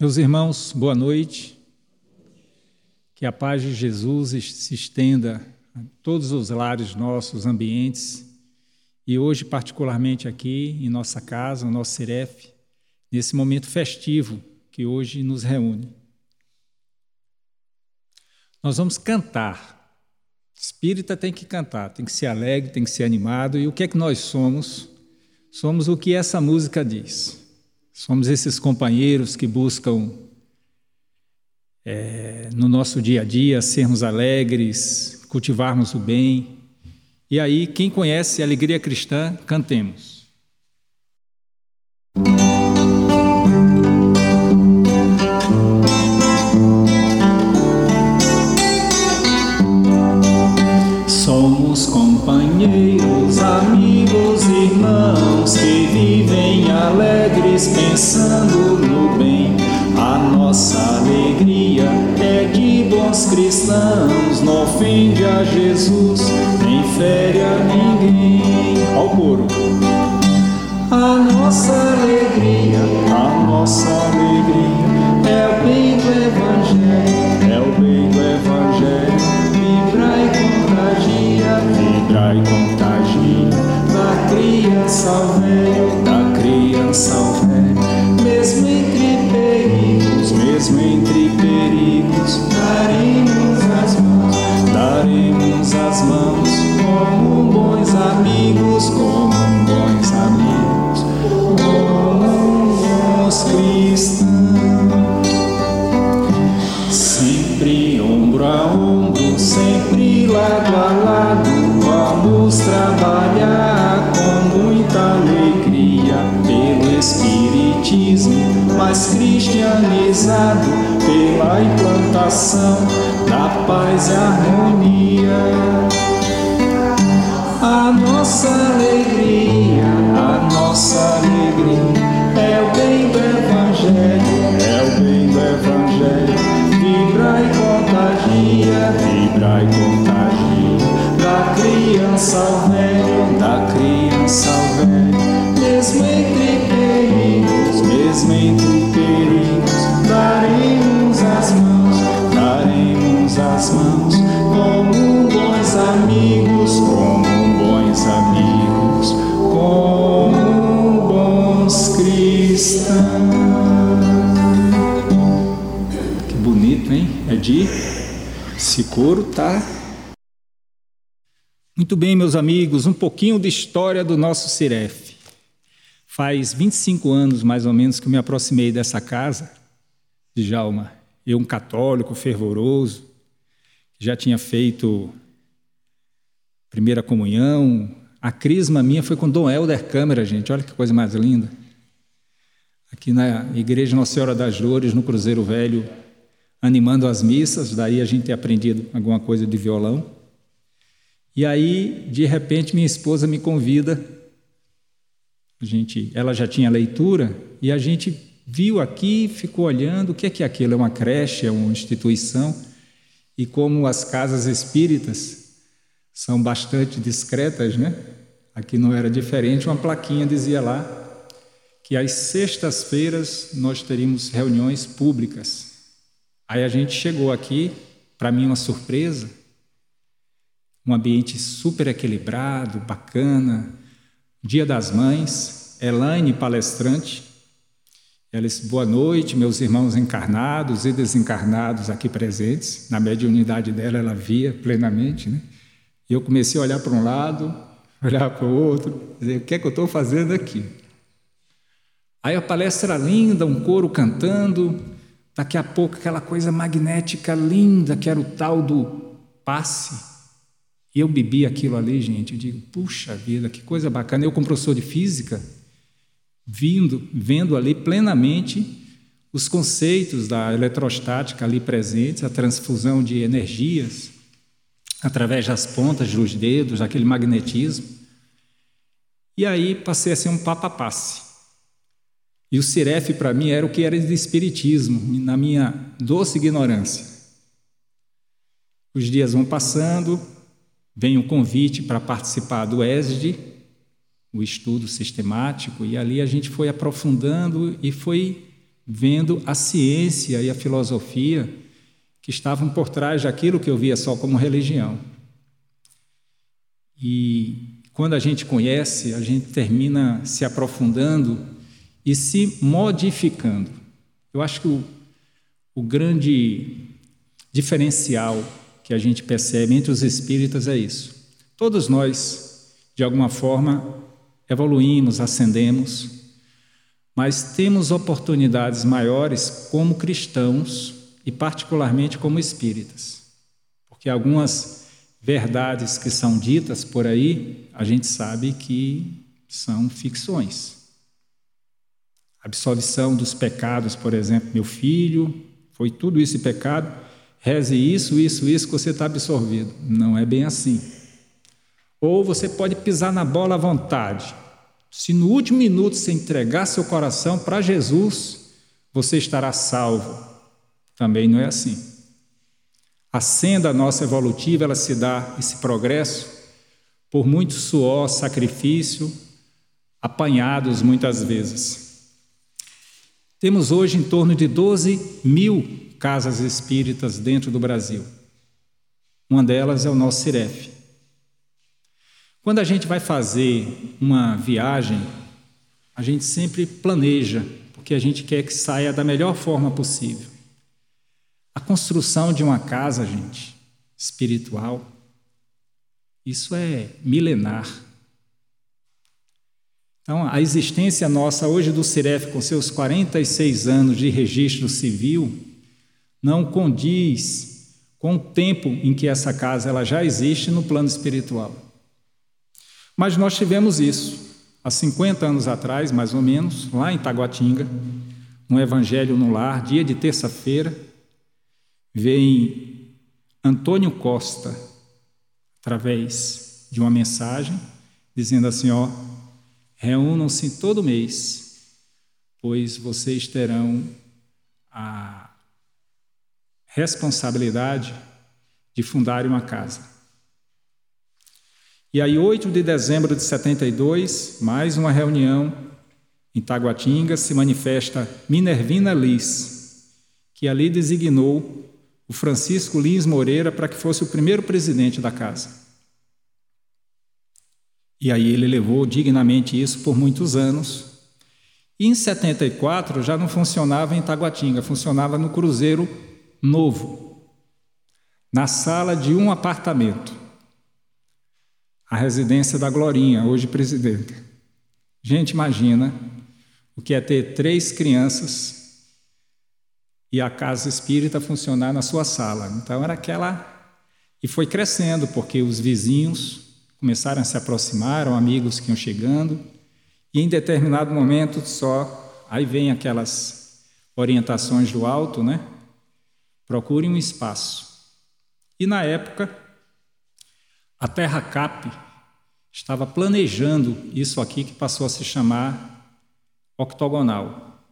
Meus irmãos, boa noite. Que a paz de Jesus se estenda a todos os lares nossos, ambientes, e hoje, particularmente aqui em nossa casa, no nosso Seref, nesse momento festivo que hoje nos reúne. Nós vamos cantar. Espírita tem que cantar, tem que ser alegre, tem que ser animado. E o que é que nós somos? Somos o que essa música diz. Somos esses companheiros que buscam é, no nosso dia a dia sermos alegres, cultivarmos o bem. E aí, quem conhece a alegria cristã, cantemos. Cristãos, não ofende a Jesus, nem fere a ninguém. Ao coro. A nossa alegria, a nossa alegria Esse coro tá. Muito bem, meus amigos, um pouquinho de história do nosso Ciref. Faz 25 anos, mais ou menos, que eu me aproximei dessa casa de Jalma. Eu, um católico fervoroso, já tinha feito primeira comunhão. A crisma minha foi com Dom Helder Câmara, gente. Olha que coisa mais linda. Aqui na Igreja Nossa Senhora das Dores, no Cruzeiro Velho, animando as missas. Daí a gente tem aprendido alguma coisa de violão. E aí, de repente, minha esposa me convida. A gente, ela já tinha leitura e a gente viu aqui, ficou olhando o que é que aquilo. É uma creche, é uma instituição. E como as casas espíritas são bastante discretas, né? Aqui não era diferente, uma plaquinha dizia lá que às sextas-feiras nós teríamos reuniões públicas. Aí a gente chegou aqui, para mim uma surpresa, um ambiente super equilibrado, bacana. Dia das Mães, Elaine palestrante. Ela disse: Boa noite, meus irmãos encarnados e desencarnados aqui presentes. Na mediunidade dela, ela via plenamente, né? E eu comecei a olhar para um lado, olhar para o outro, dizer: O que é que eu estou fazendo aqui? Aí a palestra linda, um coro cantando, daqui a pouco aquela coisa magnética linda, que era o tal do passe. E eu bebi aquilo ali, gente. Eu digo, puxa vida, que coisa bacana. Eu, como professor de física, vindo, vendo ali plenamente os conceitos da eletrostática ali presentes, a transfusão de energias através das pontas dos dedos, aquele magnetismo. E aí passei a ser um papa-passe. E o Ciref, para mim, era o que era de espiritismo, na minha doce ignorância. Os dias vão passando, vem o convite para participar do ESD, o estudo sistemático, e ali a gente foi aprofundando e foi vendo a ciência e a filosofia que estavam por trás daquilo que eu via só como religião. E quando a gente conhece, a gente termina se aprofundando e se modificando. Eu acho que o, o grande diferencial que a gente percebe entre os espíritas é isso. Todos nós, de alguma forma, evoluímos, ascendemos, mas temos oportunidades maiores como cristãos e, particularmente, como espíritas. Porque algumas verdades que são ditas por aí, a gente sabe que são ficções. Absolvição dos pecados, por exemplo, meu filho, foi tudo isso pecado, reze isso, isso, isso, que você está absorvido. Não é bem assim. Ou você pode pisar na bola à vontade. Se no último minuto você entregar seu coração para Jesus, você estará salvo. Também não é assim. A senda nossa evolutiva, ela se dá esse progresso por muito suor, sacrifício, apanhados muitas vezes. Temos hoje em torno de 12 mil casas espíritas dentro do Brasil. Uma delas é o nosso Ciref. Quando a gente vai fazer uma viagem, a gente sempre planeja, porque a gente quer que saia da melhor forma possível. A construção de uma casa, gente, espiritual, isso é milenar. Então, a existência nossa hoje do Ciref, com seus 46 anos de registro civil, não condiz com o tempo em que essa casa ela já existe no plano espiritual. Mas nós tivemos isso há 50 anos atrás, mais ou menos, lá em Taguatinga, no Evangelho no Lar, dia de terça-feira, vem Antônio Costa, através de uma mensagem, dizendo assim: ó, reúnam-se todo mês, pois vocês terão a responsabilidade de fundar uma casa. E aí, 8 de dezembro de 72, mais uma reunião em Taguatinga, se manifesta Minervina Liz, que ali designou o Francisco Lins Moreira para que fosse o primeiro presidente da casa. E aí ele levou dignamente isso por muitos anos. E em 74 já não funcionava em Taguatinga, funcionava no Cruzeiro Novo, na sala de um apartamento a residência da Glorinha, hoje presidenta. Gente, imagina o que é ter três crianças e a casa espírita funcionar na sua sala. Então era aquela. E foi crescendo, porque os vizinhos começaram a se aproximar, amigos que iam chegando, e em determinado momento só. Aí vem aquelas orientações do alto, né? Procure um espaço. E na época, a Terra Cap estava planejando isso aqui que passou a se chamar octogonal.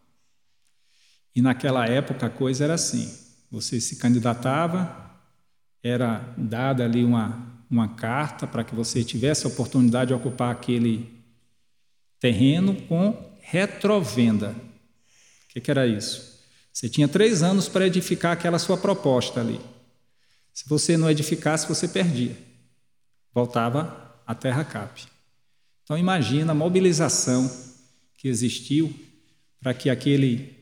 E naquela época a coisa era assim: você se candidatava, era dada ali uma, uma carta para que você tivesse a oportunidade de ocupar aquele terreno com retrovenda. O que, que era isso? Você tinha três anos para edificar aquela sua proposta ali. Se você não edificasse, você perdia. Voltava a Terra Cap. Então imagina a mobilização que existiu para que aquele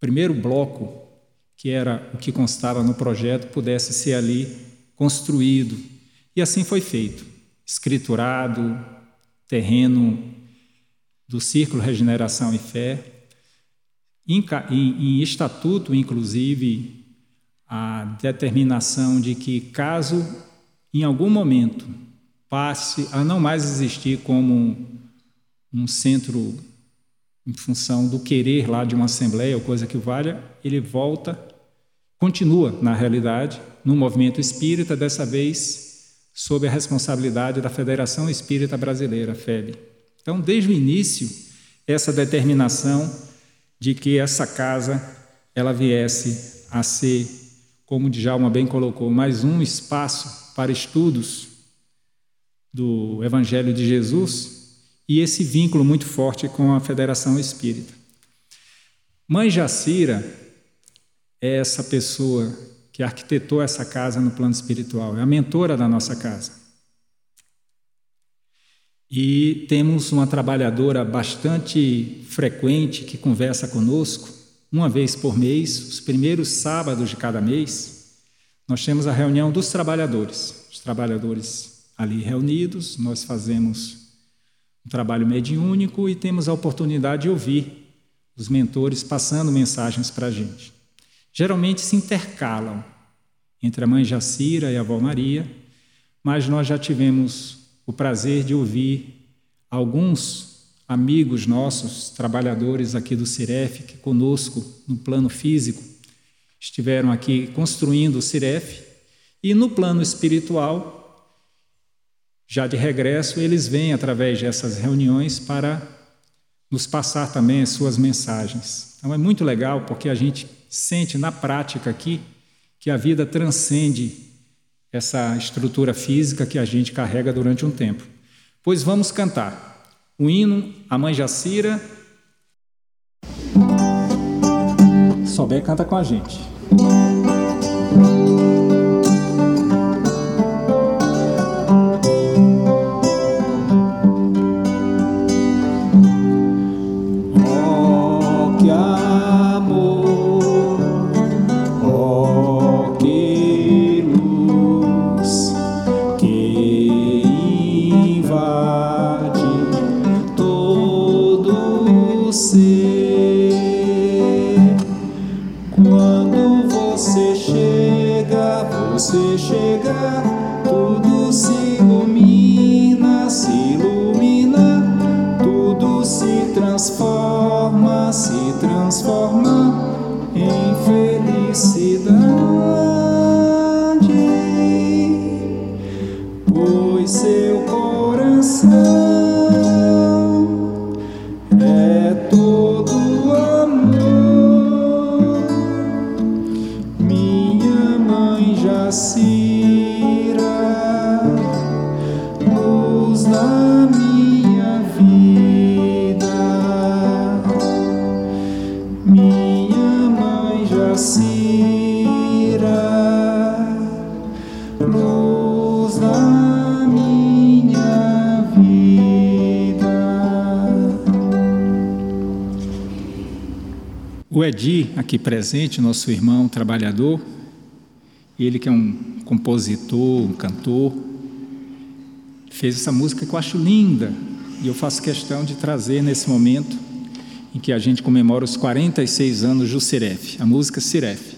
primeiro bloco, que era o que constava no projeto, pudesse ser ali construído. E assim foi feito. Escriturado, terreno do Círculo Regeneração e Fé, em, em, em estatuto, inclusive, a determinação de que, caso em algum momento passe a não mais existir como um, centro em função do querer lá de uma assembleia ou coisa que valha, ele volta, continua na realidade no movimento espírita, dessa vez sob a responsabilidade da Federação Espírita Brasileira, FEB. Então, desde o início, essa determinação de que essa casa ela viesse a ser, como o Djalma bem colocou, mais um espaço para estudos do Evangelho de Jesus e esse vínculo muito forte com a Federação Espírita. Mãe Jacira é essa pessoa que arquitetou essa casa no plano espiritual, é a mentora da nossa casa. E temos uma trabalhadora bastante frequente que conversa conosco, uma vez por mês, os primeiros sábados de cada mês, nós temos a reunião dos trabalhadores. Os trabalhadores ali reunidos, nós fazemos um trabalho mediúnico e temos a oportunidade de ouvir os mentores passando mensagens para a gente. Geralmente se intercalam entre a mãe Jacira e a avó Maria, mas nós já tivemos o prazer de ouvir alguns amigos nossos, trabalhadores aqui do Ciref, que conosco no plano físico estiveram aqui construindo o Ciref, e no plano espiritual, já de regresso, eles vêm através dessas reuniões para nos passar também as suas mensagens. Então é muito legal porque a gente sente na prática aqui que a vida transcende essa estrutura física que a gente carrega durante um tempo. Pois vamos cantar o hino A Mãe Jacira. Souber, canta com a gente. Você chega, você chega, tudo se ilumina, se ilumina. Aqui presente, nosso irmão trabalhador, ele que é um compositor, um cantor, fez essa música que eu acho linda. E eu faço questão de trazer nesse momento em que a gente comemora os 46 anos do Ciref, a música Ciref.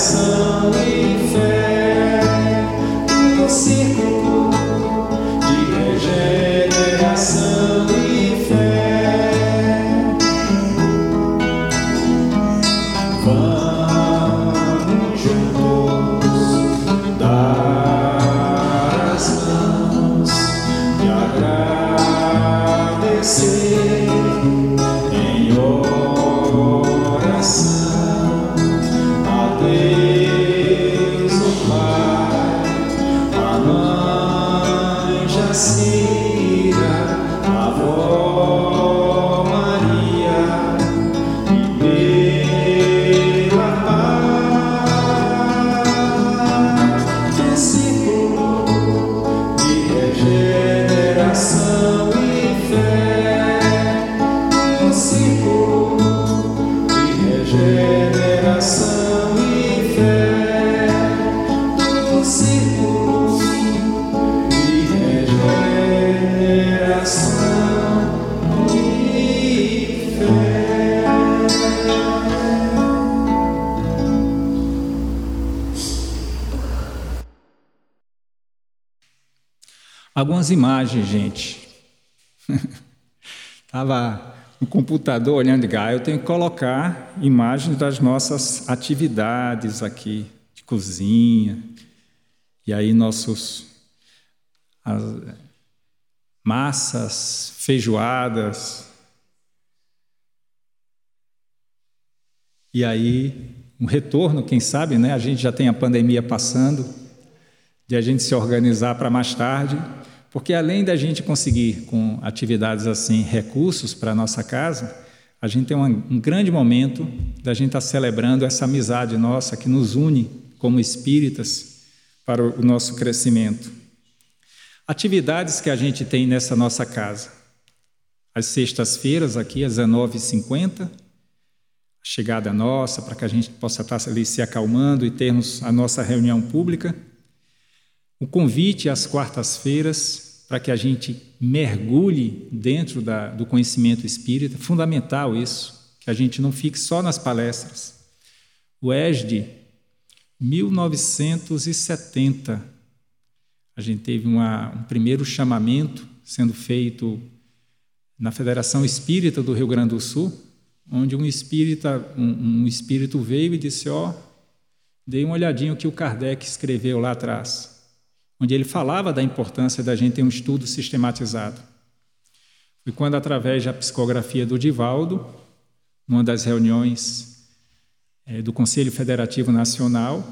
Vamos Imagens, gente. Estava no computador olhando e ah, eu tenho que colocar imagens das nossas atividades aqui de cozinha. E aí nossos as, massas, feijoadas. E aí um retorno, quem sabe, né? A gente já tem a pandemia passando, de a gente se organizar para mais tarde porque além da gente conseguir, com atividades assim, recursos para a nossa casa, a gente tem um, grande momento da gente estar tá celebrando essa amizade nossa que nos une como espíritas para o nosso crescimento. Atividades que a gente tem nessa nossa casa. Às sextas-feiras, aqui às 19h50, a chegada nossa, para que a gente possa estar tá ali se acalmando e termos a nossa reunião pública o convite às quartas-feiras para que a gente mergulhe dentro da, do conhecimento espírita, fundamental isso, que a gente não fique só nas palestras. O ESD, 1970, a gente teve uma, um primeiro chamamento sendo feito na Federação Espírita do Rio Grande do Sul, onde um espírita, um, um espírito veio e disse: ó, oh, dei uma olhadinha o que o Kardec escreveu lá atrás onde ele falava da importância da gente ter um estudo sistematizado. Foi quando, através da psicografia do Divaldo, numa das reuniões é, do Conselho Federativo Nacional,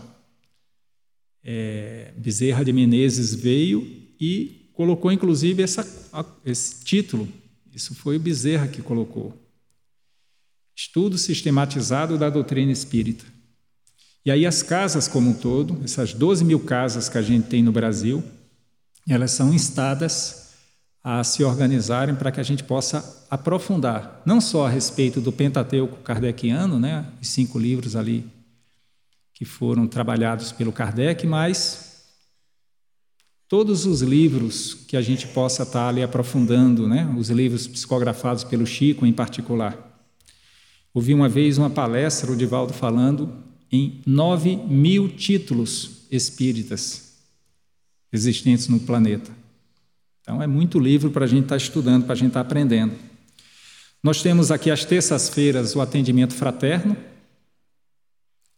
é, Bezerra de Menezes veio e colocou, inclusive, essa, esse título. Isso foi o Bezerra que colocou. Estudo sistematizado da doutrina espírita. E aí as casas como um todo, essas 12 mil casas que a gente tem no Brasil, elas são instadas a se organizarem para que a gente possa aprofundar, não só a respeito do Pentateuco kardeciano, né, os cinco livros ali que foram trabalhados pelo Kardec, mas todos os livros que a gente possa estar ali aprofundando, né, os livros psicografados pelo Chico em particular. Ouvi uma vez uma palestra, o Divaldo falando em nove mil títulos espíritas existentes no planeta. Então, é muito livro para a gente estar tá estudando, para a gente estar tá aprendendo. Nós temos aqui às terças-feiras o atendimento fraterno.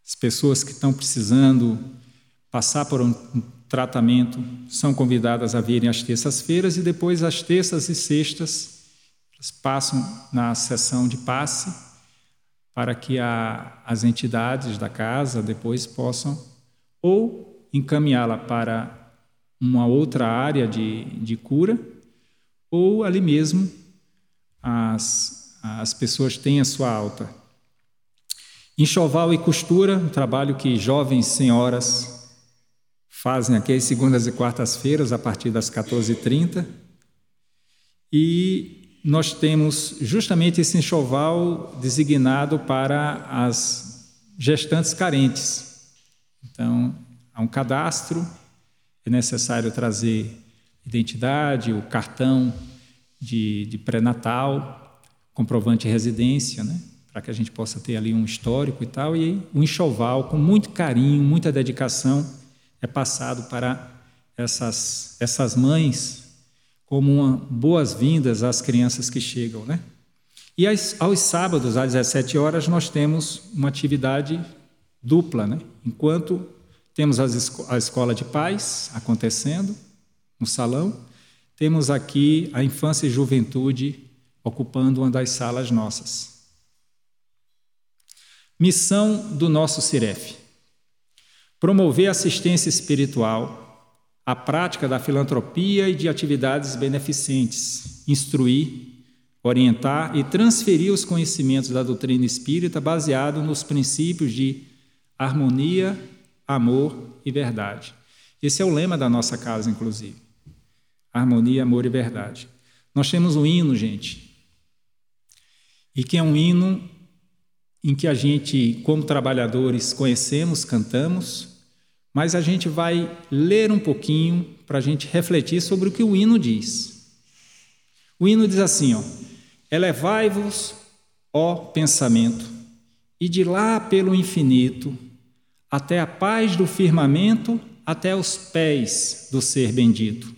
As pessoas que estão precisando passar por um tratamento são convidadas a virem às terças-feiras e depois às terças e sextas passam na sessão de passe para que a, as entidades da casa depois possam ou encaminhá-la para uma outra área de, de cura, ou ali mesmo as, as pessoas têm a sua alta. Enxoval e costura, um trabalho que jovens senhoras fazem aqui às segundas e quartas-feiras, a partir das 14h30. E nós temos justamente esse enxoval designado para as gestantes carentes. Então, há um cadastro, é necessário trazer identidade, o cartão de, de pré-natal, comprovante de residência, né? para que a gente possa ter ali um histórico e tal. E o enxoval, com muito carinho, muita dedicação, é passado para essas, essas mães como boas-vindas às crianças que chegam, né? E aos sábados, às 17 horas, nós temos uma atividade dupla, né? Enquanto temos a escola de paz acontecendo no salão, temos aqui a infância e juventude ocupando uma das salas nossas. Missão do nosso CIREF: promover assistência espiritual a prática da filantropia e de atividades beneficentes, instruir, orientar e transferir os conhecimentos da doutrina espírita baseado nos princípios de harmonia, amor e verdade. Esse é o lema da nossa casa, inclusive. Harmonia, amor e verdade. Nós temos um hino, gente, e que é um hino em que a gente, como trabalhadores, conhecemos, cantamos, mas a gente vai ler um pouquinho para a gente refletir sobre o que o hino diz. O hino diz assim: ó, Elevai-vos, ó pensamento, e de lá pelo infinito, até a paz do firmamento, até os pés do ser bendito.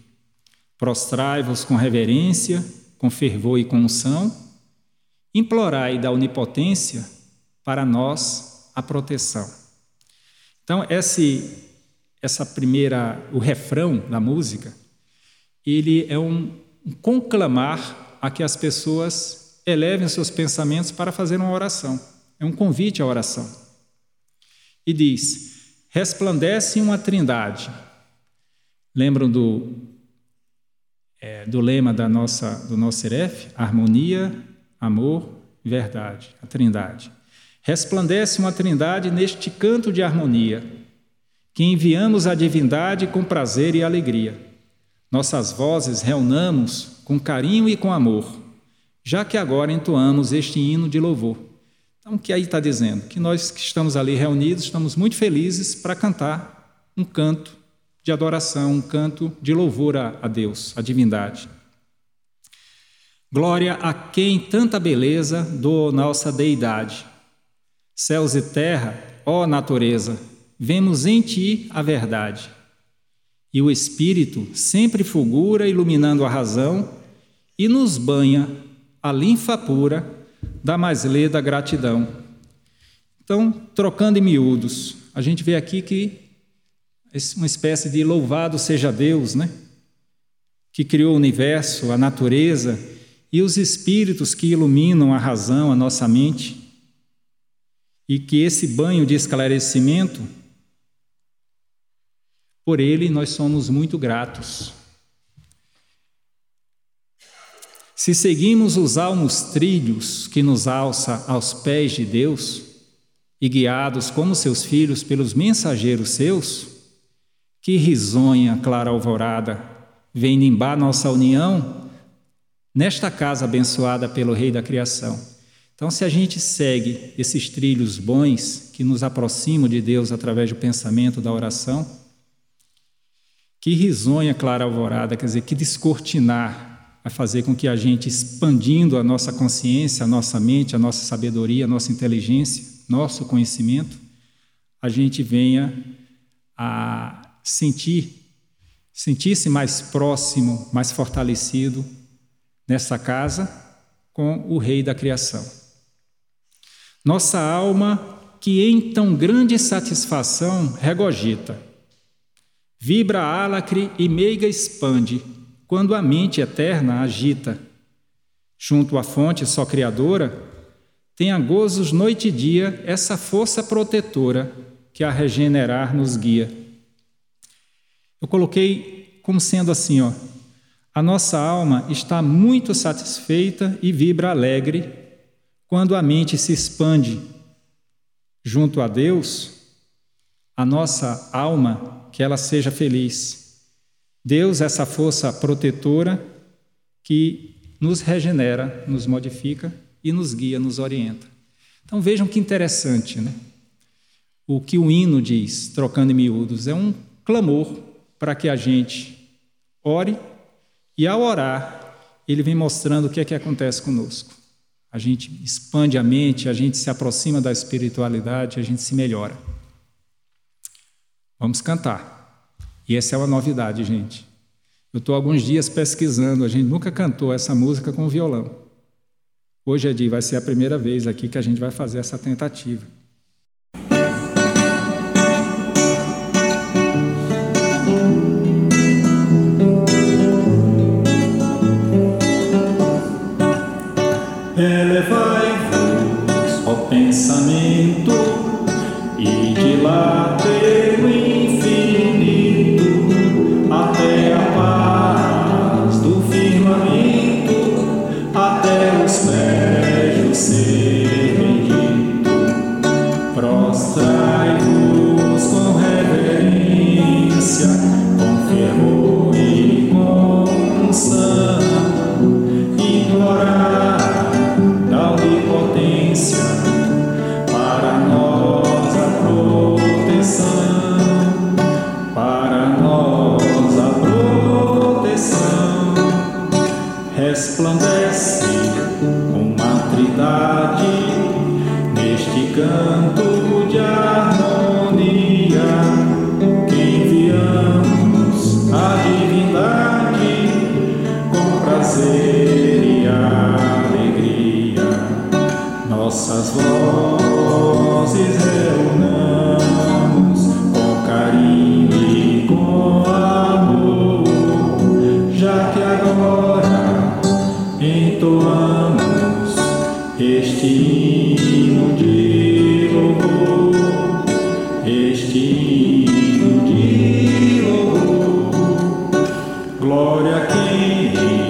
Prostrai-vos com reverência, com fervor e com unção, implorai da onipotência para nós a proteção. Então, esse, essa primeira, o refrão da música, ele é um, conclamar a que as pessoas elevem seus pensamentos para fazer uma oração. É um convite à oração. E diz: resplandece uma trindade. Lembram do, é, do lema da nossa, do nosso Seref? Harmonia, amor, verdade, a trindade. Resplandece uma trindade neste canto de harmonia, que enviamos à divindade com prazer e alegria. Nossas vozes reunamos com carinho e com amor, já que agora entoamos este hino de louvor. Então, o que aí está dizendo? Que nós que estamos ali reunidos estamos muito felizes para cantar um canto de adoração, um canto de louvor a, a Deus, a divindade. Glória a quem tanta beleza do nossa deidade Céus e terra, ó natureza, vemos em ti a verdade. E o Espírito sempre fulgura, iluminando a razão, e nos banha a linfa pura da mais leda gratidão. Então, trocando em miúdos, a gente vê aqui que uma espécie de louvado seja Deus, né? Que criou o universo, a natureza e os espíritos que iluminam a razão, a nossa mente e que esse banho de esclarecimento, por ele nós somos muito gratos. Se seguimos os almos trilhos que nos alça aos pés de Deus, e guiados como seus filhos pelos mensageiros seus, que risonha clara alvorada vem nimbar nossa união nesta casa abençoada pelo Rei da Criação. Então, se a gente segue esses trilhos bons que nos aproximam de Deus através do pensamento, da oração, que risonha clara alvorada, quer dizer, que descortinar vai fazer com que a gente, expandindo a nossa consciência, a nossa mente, a nossa sabedoria, a nossa inteligência, nosso conhecimento, a gente venha a sentir, sentir-se mais próximo, mais fortalecido nessa casa com o Rei da criação. Nossa alma, que em tão grande satisfação regogita, vibra álacre e meiga expande, quando a mente eterna agita. Junto à fonte só criadora, tem a gozos noite e dia essa força protetora que a regenerar nos guia. Eu coloquei como sendo assim, ó, a nossa alma está muito satisfeita e vibra alegre quando a mente se expande junto a Deus, a nossa alma, que ela seja feliz. Deus, essa força protetora que nos regenera, nos modifica e nos guia, nos orienta. Então vejam que interessante, né? O que o hino diz, trocando em miúdos, é um clamor para que a gente ore e ao orar, ele vem mostrando o que é que acontece conosco a gente expande a mente, a gente se aproxima da espiritualidade, a gente se melhora. Vamos cantar. E essa é uma novidade, gente. Eu estou alguns dias pesquisando, a gente nunca cantou essa música com violão. Hoje dia, vai ser a primeira vez aqui que a gente vai fazer essa tentativa. Glória a quem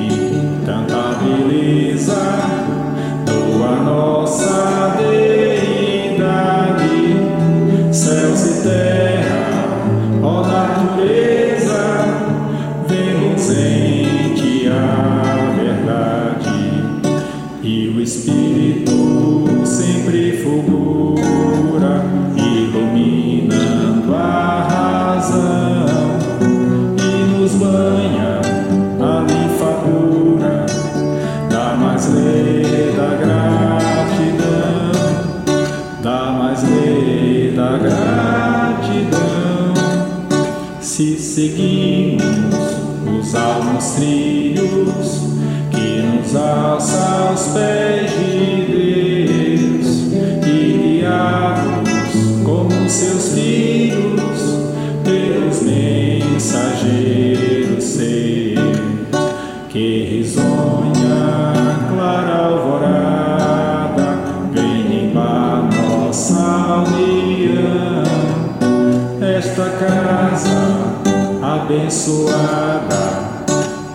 abençoada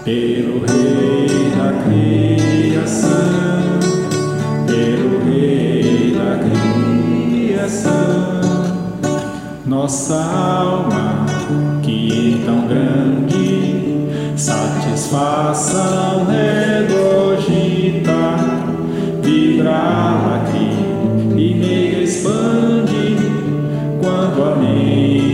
pelo Rei da criação, pelo Rei da criação, nossa alma que tão grande satisfação regogita, vibrar aqui e me expande quando a mente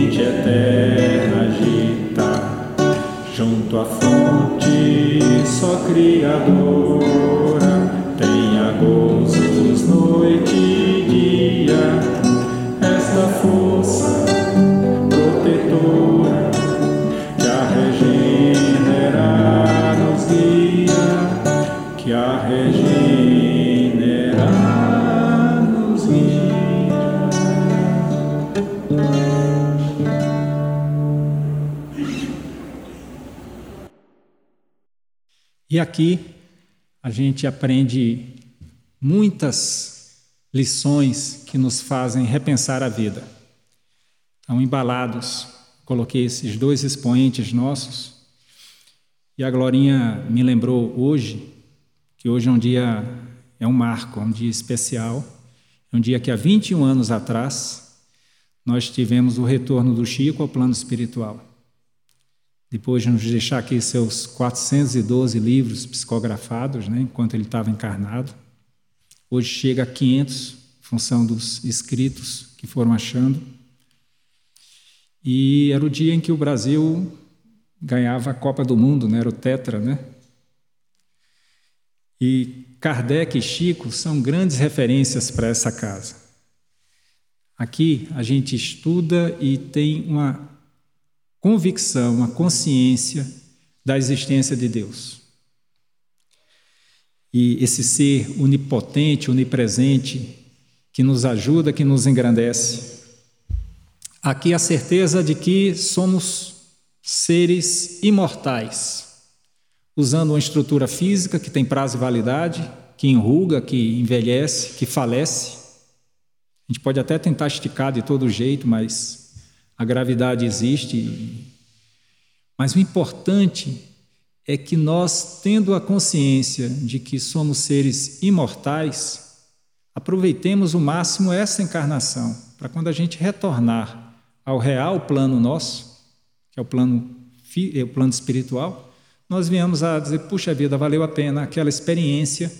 à fonte só criadora tenha gozos noite e dia E aqui a gente aprende muitas lições que nos fazem repensar a vida. Então, embalados, coloquei esses dois expoentes nossos. E a Glorinha me lembrou hoje que hoje é um dia é um marco, é um dia especial. É um dia que há 21 anos atrás nós tivemos o retorno do Chico ao plano espiritual. Depois de nos deixar aqui seus 412 livros psicografados, né, enquanto ele estava encarnado. Hoje chega a 500, em função dos escritos que foram achando. E era o dia em que o Brasil ganhava a Copa do Mundo, né? era o Tetra, né? E Kardec e Chico são grandes referências para essa casa. Aqui a gente estuda e tem uma convicção, uma consciência da existência de Deus. E esse ser onipotente, onipresente, que nos ajuda, que nos engrandece. Aqui a certeza de que somos seres imortais, usando uma estrutura física que tem prazo e validade, que enruga, que envelhece, que falece. A gente pode até tentar esticar de todo jeito, mas a gravidade existe. Mas o importante é que nós, tendo a consciência de que somos seres imortais, aproveitemos o máximo essa encarnação, para quando a gente retornar ao real plano nosso, que é o plano, é o plano espiritual, nós viemos a dizer: puxa vida, valeu a pena aquela experiência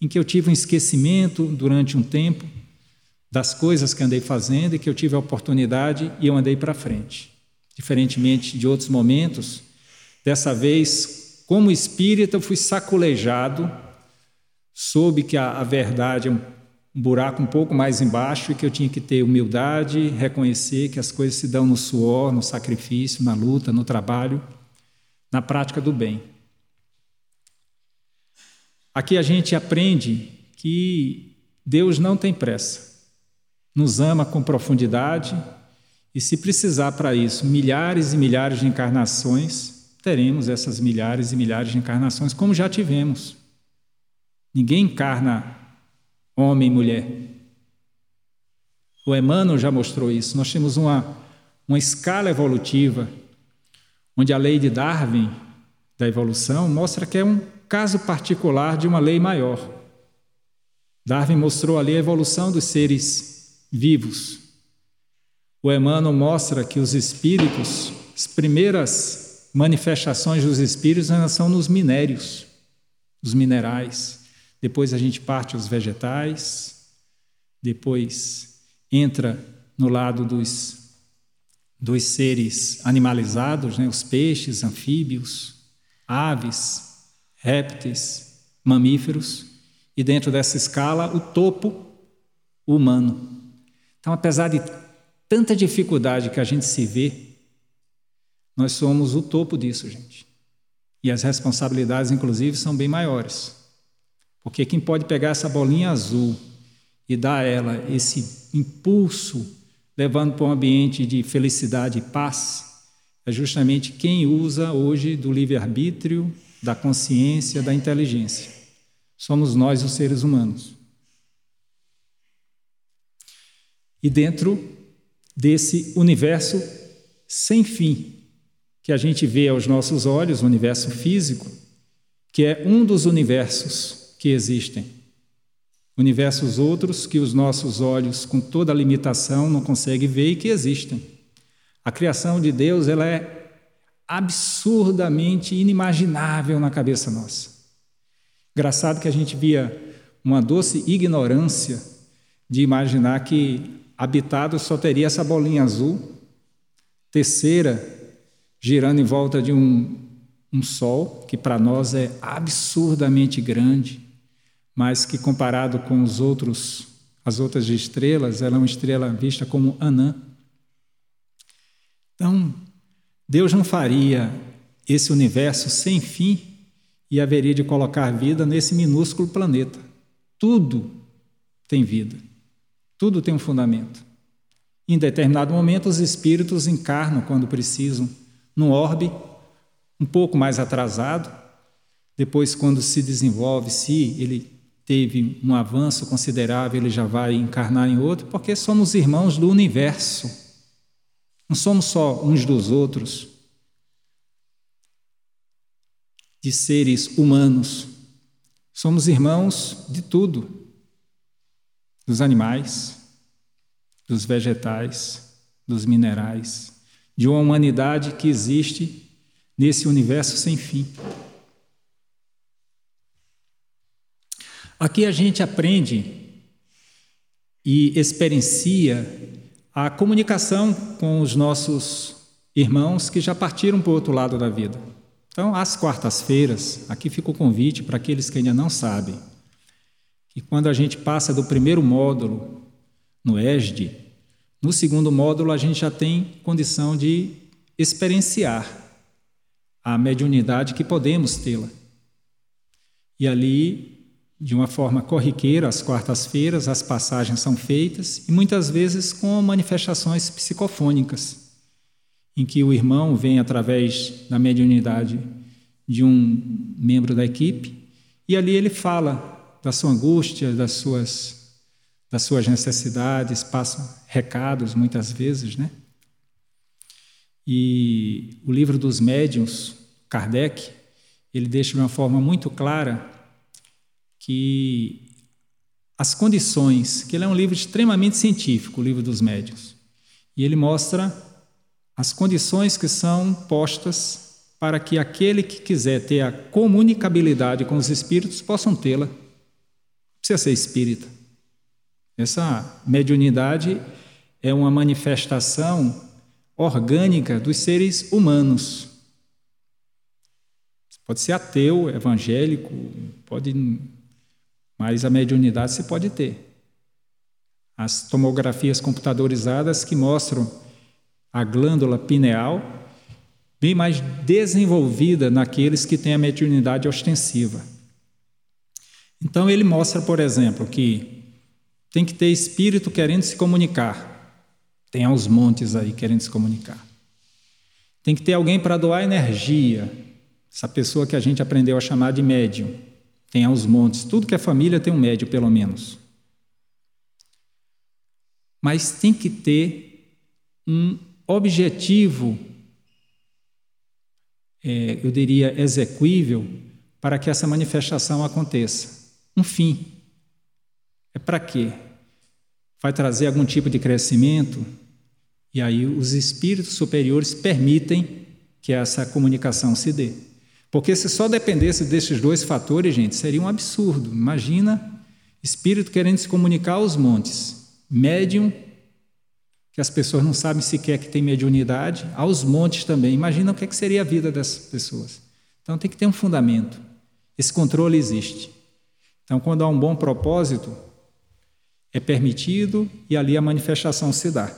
em que eu tive um esquecimento durante um tempo das coisas que andei fazendo e que eu tive a oportunidade e eu andei para frente. Diferentemente de outros momentos, dessa vez, como espírita, eu fui sacolejado, soube que a, a verdade é um, um buraco um pouco mais embaixo e que eu tinha que ter humildade, reconhecer que as coisas se dão no suor, no sacrifício, na luta, no trabalho, na prática do bem. Aqui a gente aprende que Deus não tem pressa, nos ama com profundidade e, se precisar para isso, milhares e milhares de encarnações, teremos essas milhares e milhares de encarnações, como já tivemos. Ninguém encarna homem e mulher. O Emmanuel já mostrou isso. Nós temos uma, uma escala evolutiva, onde a lei de Darwin, da evolução, mostra que é um caso particular de uma lei maior. Darwin mostrou ali a evolução dos seres vivos. O Emmanuel mostra que os espíritos, as primeiras manifestações dos espíritos ainda são nos minérios, os minerais. Depois a gente parte aos vegetais, depois entra no lado dos, dos seres animalizados, né? os peixes, anfíbios, aves, répteis, mamíferos e dentro dessa escala o topo humano. Então, apesar de tanta dificuldade que a gente se vê, nós somos o topo disso, gente. E as responsabilidades, inclusive, são bem maiores. Porque quem pode pegar essa bolinha azul e dar a ela esse impulso, levando para um ambiente de felicidade e paz, é justamente quem usa hoje do livre-arbítrio, da consciência, da inteligência somos nós, os seres humanos. E dentro desse universo sem fim, que a gente vê aos nossos olhos, o universo físico, que é um dos universos que existem. Universos outros que os nossos olhos, com toda a limitação, não conseguem ver e que existem. A criação de Deus ela é absurdamente inimaginável na cabeça nossa. Engraçado que a gente via uma doce ignorância de imaginar que habitado só teria essa bolinha azul, terceira girando em volta de um, um sol que para nós é absurdamente grande, mas que comparado com os outros as outras estrelas, ela é uma estrela vista como anã. Então, Deus não faria esse universo sem fim e haveria de colocar vida nesse minúsculo planeta. Tudo tem vida, tudo tem um fundamento. Em determinado momento, os espíritos encarnam quando precisam, num orbe um pouco mais atrasado. Depois, quando se desenvolve, se ele teve um avanço considerável, ele já vai encarnar em outro, porque somos irmãos do universo. Não somos só uns dos outros. de seres humanos. Somos irmãos de tudo: dos animais, dos vegetais, dos minerais, de uma humanidade que existe nesse universo sem fim. Aqui a gente aprende e experiencia a comunicação com os nossos irmãos que já partiram para o outro lado da vida. Então, às quartas-feiras, aqui fica o convite para aqueles que ainda não sabem, que quando a gente passa do primeiro módulo no ESD, no segundo módulo a gente já tem condição de experienciar a mediunidade que podemos tê-la. E ali, de uma forma corriqueira, às quartas-feiras, as passagens são feitas e muitas vezes com manifestações psicofônicas em que o irmão vem através da mediunidade de um membro da equipe e ali ele fala da sua angústia, das suas, das suas necessidades, passa recados muitas vezes, né? E o livro dos médiuns, Kardec, ele deixa de uma forma muito clara que as condições, que ele é um livro extremamente científico, o livro dos médiuns, e ele mostra as condições que são postas para que aquele que quiser ter a comunicabilidade com os espíritos possam tê-la. Precisa ser espírita. Essa mediunidade é uma manifestação orgânica dos seres humanos. Pode ser ateu, evangélico, pode, mas a mediunidade você pode ter. As tomografias computadorizadas que mostram a glândula pineal, bem mais desenvolvida naqueles que têm a mediunidade ostensiva. Então ele mostra, por exemplo, que tem que ter espírito querendo se comunicar. Tem aos montes aí querendo se comunicar. Tem que ter alguém para doar energia. Essa pessoa que a gente aprendeu a chamar de médium. tem aos montes. Tudo que é família tem um médio, pelo menos. Mas tem que ter um objetivo, é, eu diria, execuível, para que essa manifestação aconteça. Um fim. É para quê? Vai trazer algum tipo de crescimento? E aí os espíritos superiores permitem que essa comunicação se dê. Porque se só dependesse desses dois fatores, gente, seria um absurdo. Imagina espírito querendo se comunicar aos montes, médium, que as pessoas não sabem sequer que tem mediunidade, aos montes também. Imagina o que, é que seria a vida dessas pessoas. Então tem que ter um fundamento. Esse controle existe. Então, quando há um bom propósito, é permitido e ali a manifestação se dá.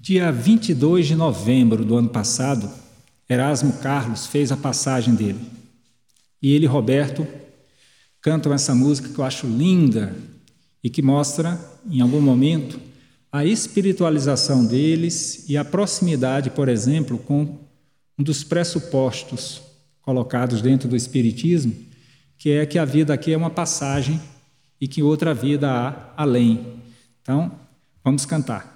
Dia 22 de novembro do ano passado, Erasmo Carlos fez a passagem dele. E ele e Roberto cantam essa música que eu acho linda e que mostra, em algum momento, a espiritualização deles e a proximidade, por exemplo, com um dos pressupostos colocados dentro do Espiritismo, que é que a vida aqui é uma passagem e que outra vida há além. Então, vamos cantar.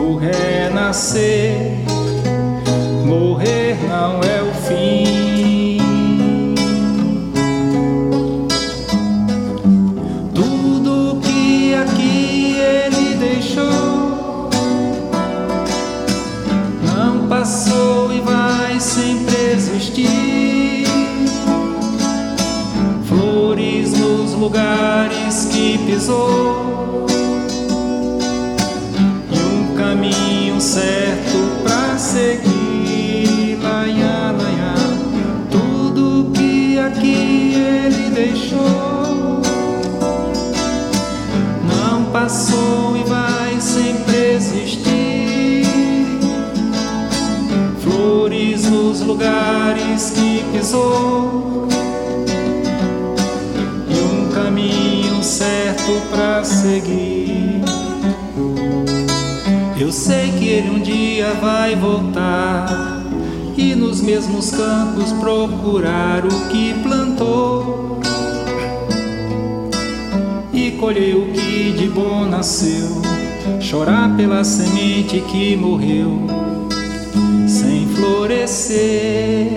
O renascer, morrer não é o fim. passou e vai sempre existir. Flores nos lugares que pisou. Certo pra seguir. Laia, laia, tudo que aqui ele deixou. Não passou e vai sempre existir. nos lugares que pisou e um caminho certo para seguir. Eu sei um dia vai voltar e nos mesmos campos procurar o que plantou. E colher o que de bom nasceu, chorar pela semente que morreu florescer.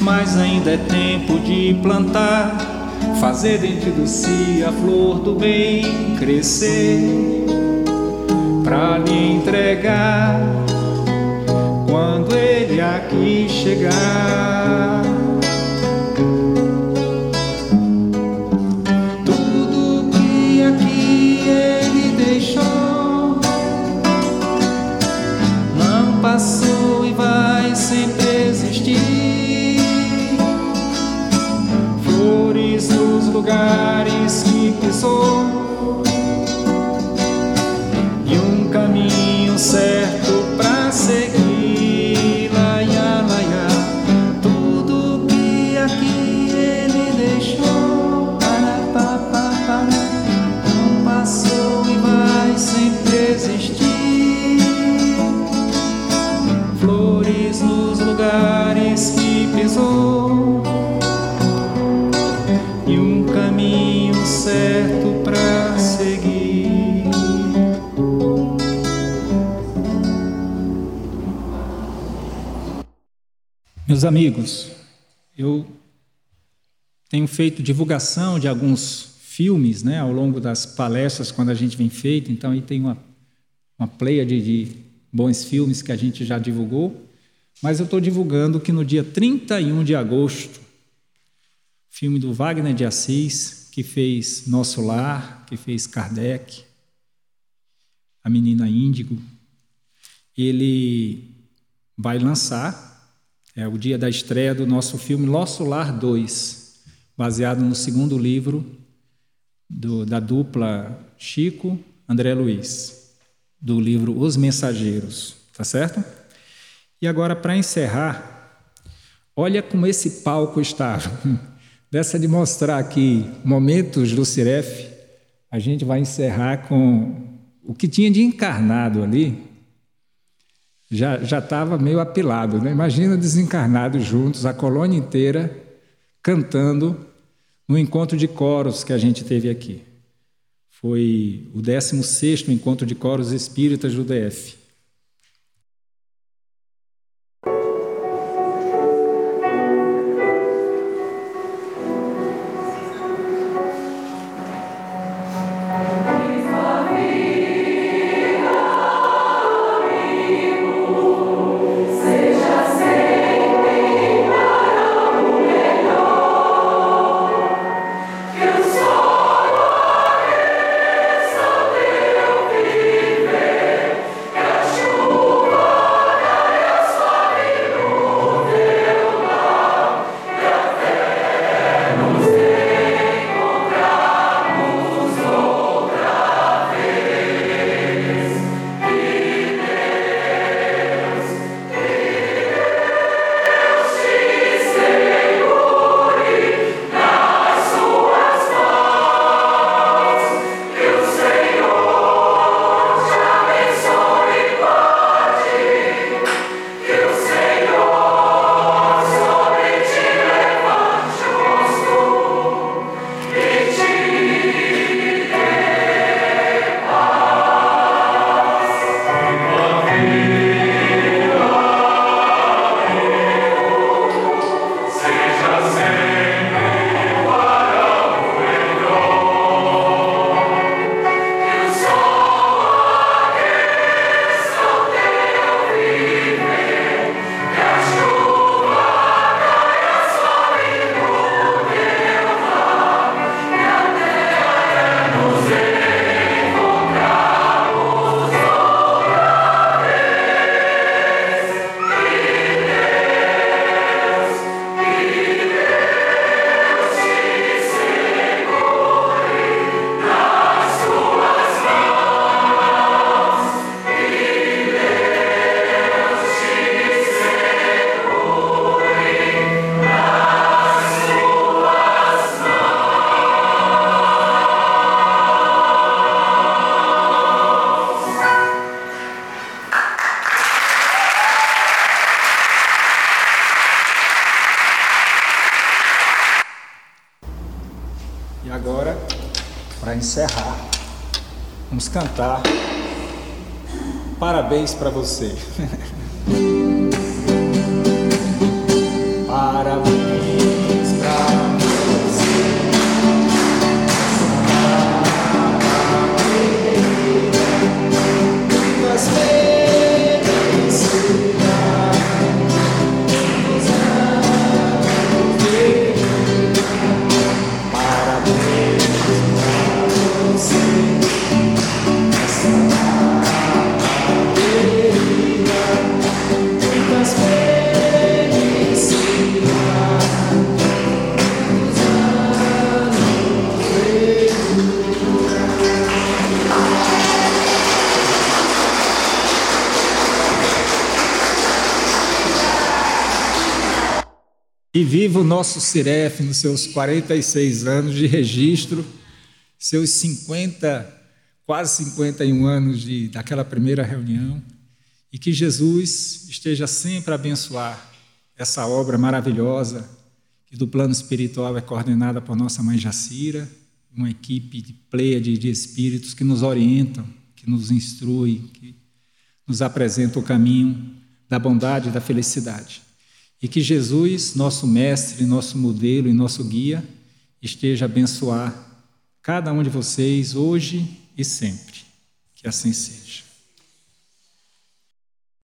Mas ainda é tempo de plantar, fazer dentro do si a flor do bem crescer, para lhe entregar quando ele aqui chegar. passou e vai sempre existir. Flores nos lugares Amigos, eu tenho feito divulgação de alguns filmes né, ao longo das palestras, quando a gente vem feito, então aí tem uma, uma pleia de, de bons filmes que a gente já divulgou, mas eu estou divulgando que no dia 31 de agosto, filme do Wagner de Assis, que fez Nosso Lar, que fez Kardec, a menina Índigo, ele vai lançar, é o dia da estreia do nosso filme Nosso Lar 2, baseado no segundo livro do, da dupla Chico André Luiz, do livro Os Mensageiros, tá certo? E agora, para encerrar, olha como esse palco estava. Dessa de mostrar aqui momentos do Ciref, a gente vai encerrar com o que tinha de encarnado ali, já estava meio apilado. Né? Imagina desencarnados juntos, a colônia inteira cantando no encontro de coros que a gente teve aqui. Foi o 16º encontro de coros espíritas do DF. Parabéns para você. Nosso Ciref nos seus 46 anos de registro, seus 50, quase 51 anos de, daquela primeira reunião, e que Jesus esteja sempre a abençoar essa obra maravilhosa, que do plano espiritual é coordenada por nossa mãe Jacira, uma equipe de pleia de, de espíritos que nos orientam, que nos instruem, que nos apresentam o caminho da bondade e da felicidade. E que Jesus, nosso mestre, nosso modelo e nosso guia, esteja a abençoar cada um de vocês hoje e sempre. Que assim seja.